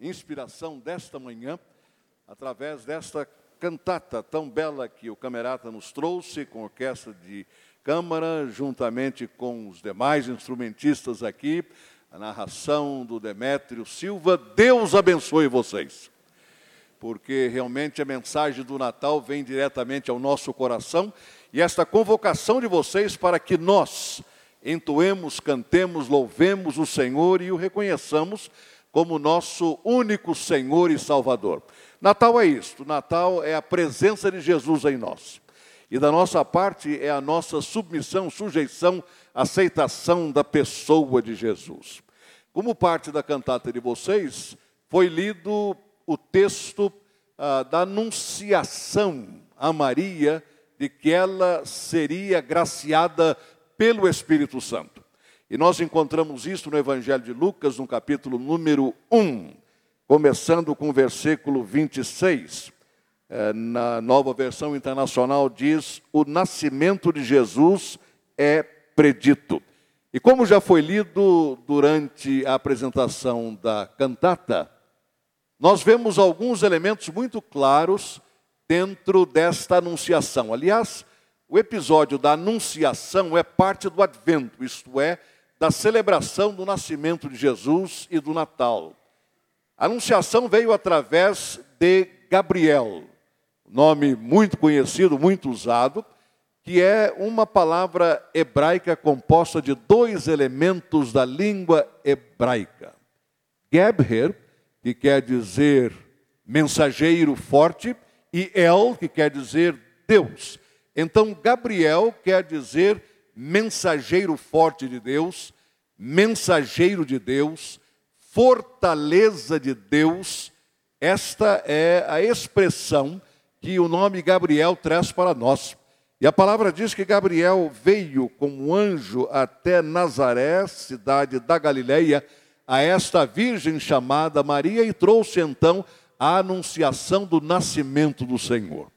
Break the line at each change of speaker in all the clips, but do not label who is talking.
inspiração desta manhã, através desta cantata tão bela que o camerata nos trouxe, com orquestra de câmara, juntamente com os demais instrumentistas aqui, a narração do Demétrio Silva. Deus abençoe vocês, porque realmente a mensagem do Natal vem diretamente ao nosso coração e esta convocação de vocês para que nós entoemos, cantemos, louvemos o Senhor e o reconheçamos como nosso único Senhor e Salvador. Natal é isto: Natal é a presença de Jesus em nós. E da nossa parte é a nossa submissão, sujeição, aceitação da pessoa de Jesus. Como parte da cantata de vocês, foi lido o texto ah, da anunciação a Maria de que ela seria graciada pelo Espírito Santo. E nós encontramos isso no Evangelho de Lucas, no capítulo número 1, começando com o versículo 26. É, na nova versão internacional diz: O nascimento de Jesus é predito. E como já foi lido durante a apresentação da cantata, nós vemos alguns elementos muito claros dentro desta anunciação. Aliás, o episódio da anunciação é parte do advento, isto é, da celebração do nascimento de Jesus e do Natal. A anunciação veio através de Gabriel, nome muito conhecido, muito usado, que é uma palavra hebraica composta de dois elementos da língua hebraica. Gebher, que quer dizer mensageiro forte, e El, que quer dizer Deus. Então, Gabriel quer dizer mensageiro forte de Deus, mensageiro de Deus, fortaleza de Deus. Esta é a expressão que o nome Gabriel traz para nós. E a palavra diz que Gabriel veio como anjo até Nazaré, cidade da Galileia, a esta virgem chamada Maria e trouxe então a anunciação do nascimento do Senhor.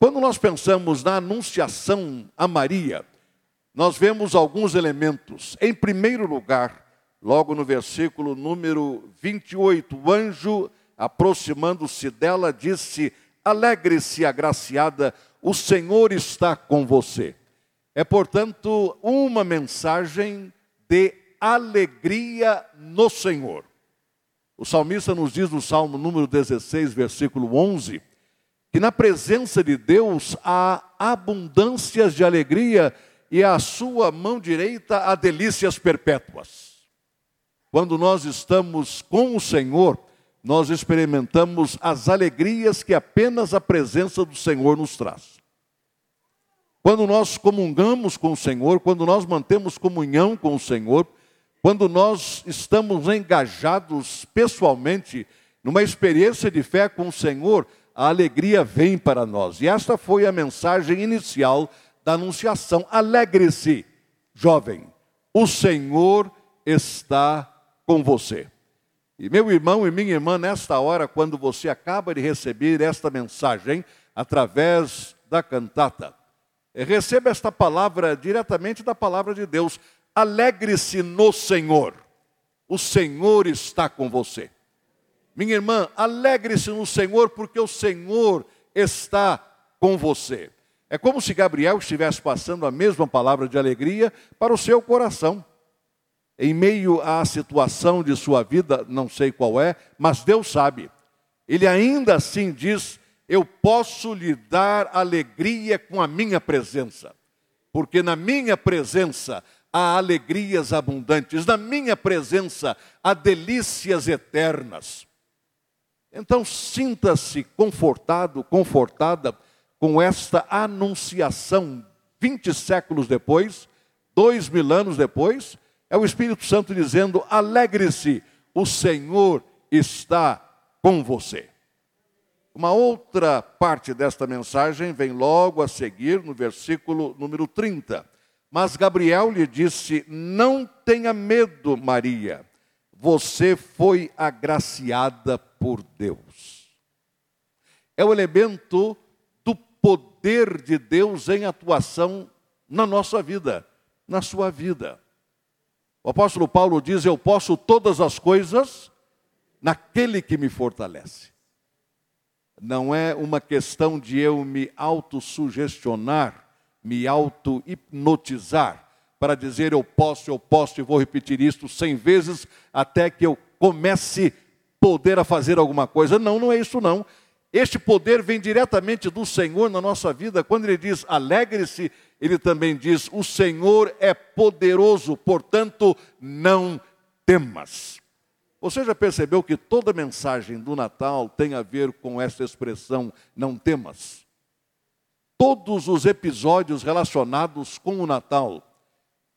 Quando nós pensamos na anunciação a Maria, nós vemos alguns elementos. Em primeiro lugar, logo no versículo número 28, o anjo, aproximando-se dela, disse: Alegre-se, agraciada, o Senhor está com você. É, portanto, uma mensagem de alegria no Senhor. O salmista nos diz no Salmo número 16, versículo 11, que na presença de Deus há abundâncias de alegria e à sua mão direita há delícias perpétuas. Quando nós estamos com o Senhor, nós experimentamos as alegrias que apenas a presença do Senhor nos traz. Quando nós comungamos com o Senhor, quando nós mantemos comunhão com o Senhor, quando nós estamos engajados pessoalmente numa experiência de fé com o Senhor, a alegria vem para nós. E esta foi a mensagem inicial da anunciação. Alegre-se, jovem, o Senhor está com você. E meu irmão e minha irmã, nesta hora, quando você acaba de receber esta mensagem através da cantata, receba esta palavra diretamente da palavra de Deus. Alegre-se no Senhor. O Senhor está com você. Minha irmã, alegre-se no Senhor, porque o Senhor está com você. É como se Gabriel estivesse passando a mesma palavra de alegria para o seu coração. Em meio à situação de sua vida, não sei qual é, mas Deus sabe. Ele ainda assim diz: Eu posso lhe dar alegria com a minha presença, porque na minha presença há alegrias abundantes, na minha presença há delícias eternas. Então sinta-se confortado, confortada com esta anunciação 20 séculos depois, dois mil anos depois, é o Espírito Santo dizendo: alegre-se, o Senhor está com você. Uma outra parte desta mensagem vem logo a seguir no versículo número 30. Mas Gabriel lhe disse: Não tenha medo, Maria, você foi agraciada por Deus. É o elemento poder de Deus em atuação na nossa vida, na sua vida. O apóstolo Paulo diz: Eu posso todas as coisas naquele que me fortalece. Não é uma questão de eu me autossugestionar, me auto-hipnotizar, para dizer eu posso, eu posso e vou repetir isto cem vezes até que eu comece poder a fazer alguma coisa. Não, não é isso não. Este poder vem diretamente do Senhor na nossa vida. Quando ele diz alegre-se, ele também diz: o Senhor é poderoso, portanto, não temas. Você já percebeu que toda mensagem do Natal tem a ver com essa expressão, não temas? Todos os episódios relacionados com o Natal,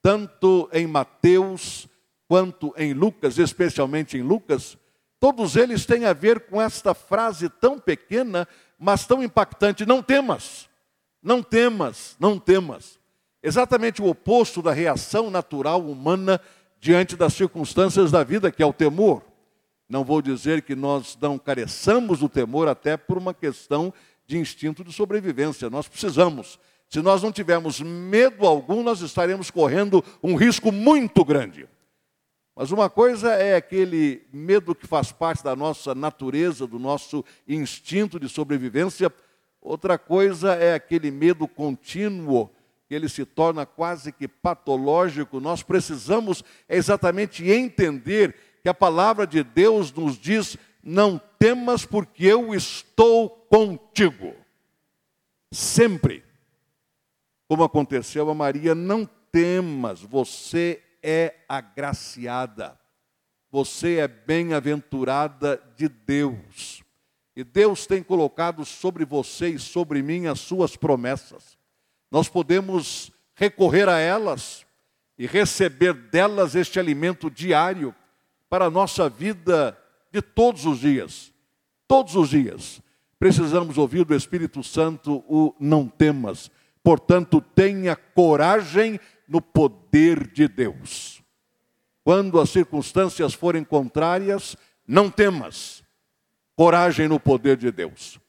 tanto em Mateus quanto em Lucas, especialmente em Lucas, todos eles têm a ver com esta frase tão pequena, mas tão impactante: não temas, não temas, não temas. Exatamente o oposto da reação natural humana diante das circunstâncias da vida, que é o temor. Não vou dizer que nós não careçamos do temor, até por uma questão de instinto de sobrevivência. Nós precisamos. Se nós não tivermos medo algum, nós estaremos correndo um risco muito grande. Mas uma coisa é aquele medo que faz parte da nossa natureza, do nosso instinto de sobrevivência, outra coisa é aquele medo contínuo que ele se torna quase que patológico, nós precisamos exatamente entender que a palavra de Deus nos diz: não temas, porque eu estou contigo. Sempre. Como aconteceu a Maria, não temas, você é agraciada, você é bem-aventurada de Deus. E Deus tem colocado sobre você e sobre mim as suas promessas nós podemos recorrer a elas e receber delas este alimento diário para a nossa vida de todos os dias. Todos os dias. Precisamos ouvir do Espírito Santo o não temas. Portanto, tenha coragem no poder de Deus. Quando as circunstâncias forem contrárias, não temas. Coragem no poder de Deus.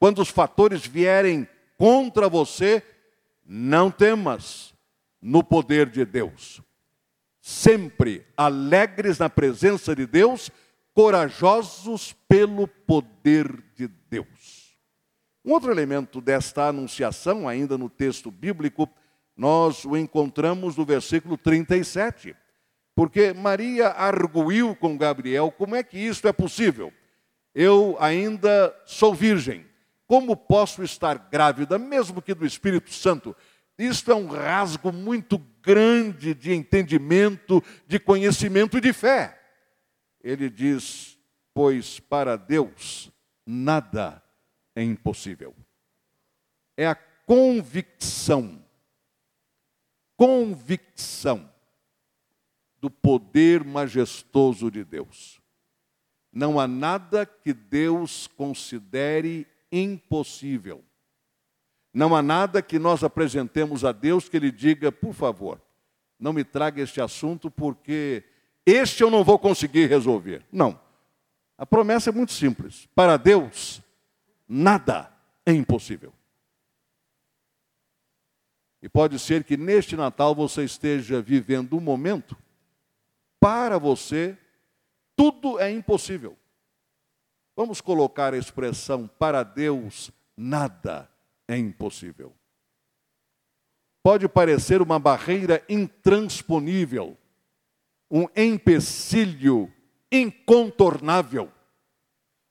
Quando os fatores vierem contra você, não temas no poder de Deus. Sempre alegres na presença de Deus, corajosos pelo poder de Deus. Um outro elemento desta anunciação, ainda no texto bíblico, nós o encontramos no versículo 37. Porque Maria arguiu com Gabriel: como é que isto é possível? Eu ainda sou virgem. Como posso estar grávida, mesmo que do Espírito Santo? Isto é um rasgo muito grande de entendimento, de conhecimento e de fé. Ele diz: Pois para Deus nada é impossível. É a convicção, convicção do poder majestoso de Deus. Não há nada que Deus considere impossível. Não há nada que nós apresentemos a Deus que Ele diga, por favor, não me traga este assunto porque este eu não vou conseguir resolver. Não. A promessa é muito simples. Para Deus, nada é impossível. E pode ser que neste Natal você esteja vivendo um momento, para você, tudo é impossível. Vamos colocar a expressão para Deus nada é impossível. Pode parecer uma barreira intransponível, um empecilho incontornável,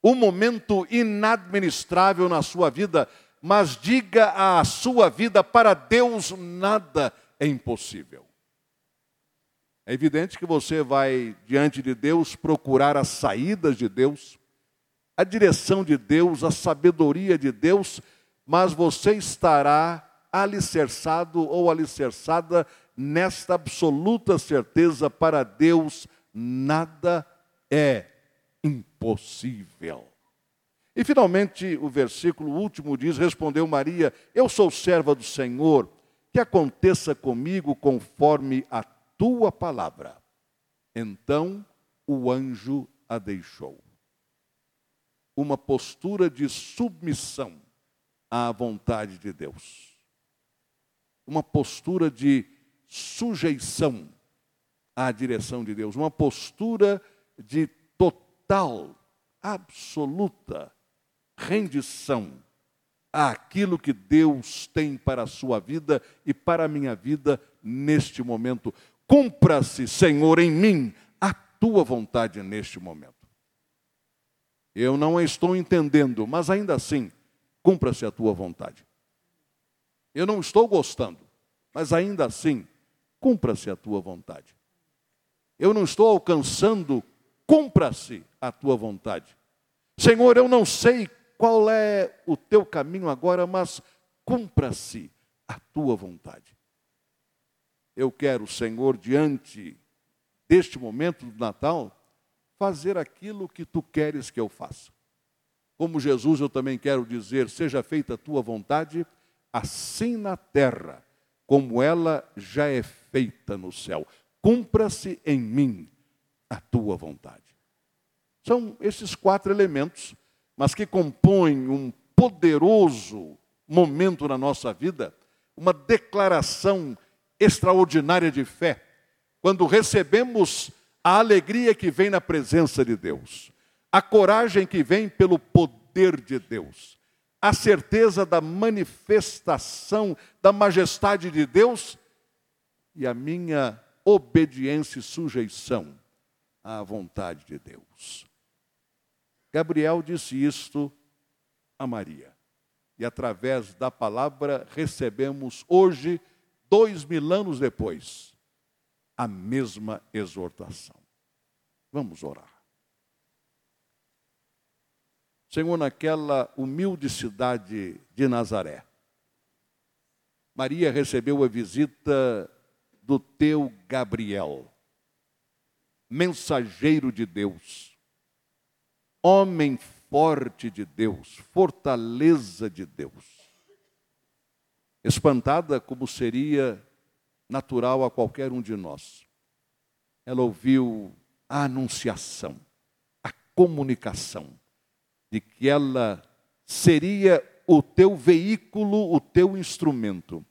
um momento inadministrável na sua vida, mas diga à sua vida: para Deus nada é impossível. É evidente que você vai diante de Deus procurar as saídas de Deus, a direção de Deus, a sabedoria de Deus, mas você estará alicerçado ou alicerçada nesta absoluta certeza: para Deus nada é impossível. E finalmente o versículo último diz: Respondeu Maria: Eu sou serva do Senhor, que aconteça comigo conforme a tua palavra. Então o anjo a deixou. Uma postura de submissão à vontade de Deus, uma postura de sujeição à direção de Deus, uma postura de total absoluta rendição àquilo que Deus tem para a sua vida e para a minha vida neste momento. Cumpra-se, Senhor, em mim a tua vontade neste momento. Eu não estou entendendo, mas ainda assim, cumpra-se a tua vontade. Eu não estou gostando, mas ainda assim, cumpra-se a tua vontade. Eu não estou alcançando, cumpra-se a tua vontade. Senhor, eu não sei qual é o teu caminho agora, mas cumpra-se a tua vontade. Eu quero, Senhor, diante deste momento do Natal, fazer aquilo que tu queres que eu faça. Como Jesus, eu também quero dizer: seja feita a tua vontade, assim na terra, como ela já é feita no céu. Cumpra-se em mim a tua vontade. São esses quatro elementos, mas que compõem um poderoso momento na nossa vida, uma declaração extraordinária de fé, quando recebemos a alegria que vem na presença de Deus, a coragem que vem pelo poder de Deus, a certeza da manifestação da majestade de Deus e a minha obediência e sujeição à vontade de Deus. Gabriel disse isto a Maria. E através da palavra recebemos hoje, dois mil anos depois, a mesma exortação. Vamos orar. Senhor, naquela humilde cidade de Nazaré, Maria recebeu a visita do teu Gabriel, mensageiro de Deus, homem forte de Deus, fortaleza de Deus. Espantada como seria natural a qualquer um de nós. Ela ouviu a anunciação, a comunicação de que ela seria o teu veículo, o teu instrumento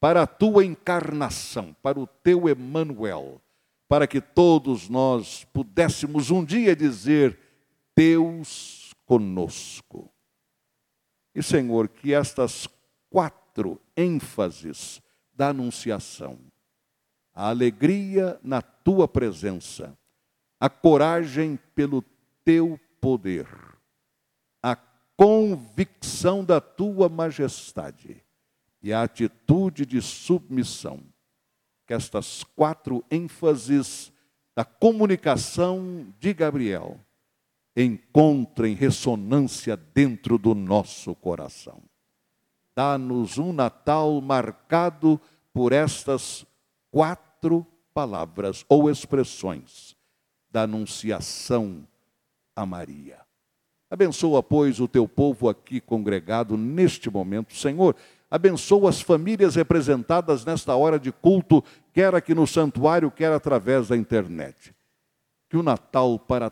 para a tua encarnação, para o teu Emanuel, para que todos nós pudéssemos um dia dizer: Deus conosco. E Senhor, que estas quatro ênfases da anunciação, a alegria na tua presença, a coragem pelo teu poder, a convicção da tua majestade e a atitude de submissão. Que estas quatro ênfases da comunicação de Gabriel encontrem ressonância dentro do nosso coração dá-nos um Natal marcado por estas quatro palavras ou expressões da anunciação a Maria. Abençoa, pois, o teu povo aqui congregado neste momento, Senhor. Abençoa as famílias representadas nesta hora de culto, quer aqui no santuário, quer através da internet. Que o Natal para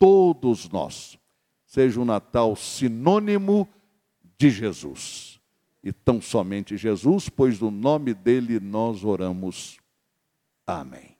todos nós seja um Natal sinônimo de Jesus e tão somente Jesus, pois no nome dele nós oramos. Amém.